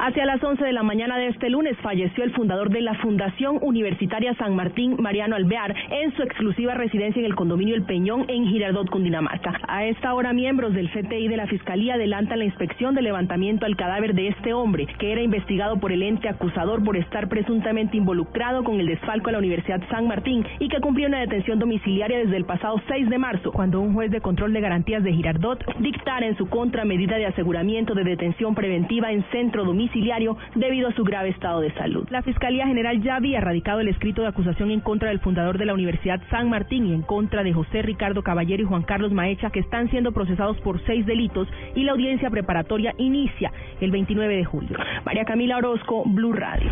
Hacia las 11 de la mañana de este lunes falleció el fundador de la Fundación Universitaria San Martín, Mariano Alvear, en su exclusiva residencia en el condominio El Peñón en Girardot, Cundinamarca. A esta hora, miembros del CTI de la Fiscalía adelantan la inspección de levantamiento al cadáver de este hombre, que era investigado por el ente acusador por estar presuntamente involucrado con el desfalco a la Universidad San Martín y que cumplió una detención domiciliaria desde el pasado 6 de marzo, cuando un juez de control de garantías de Girardot dictara en su contra medida de aseguramiento de detención preventiva en centro domiciliario domiciliario debido a su grave estado de salud. La Fiscalía General ya había radicado el escrito de acusación en contra del fundador de la Universidad San Martín y en contra de José Ricardo Caballero y Juan Carlos Maecha, que están siendo procesados por seis delitos y la audiencia preparatoria inicia el 29 de julio. María Camila Orozco, Blue Radio.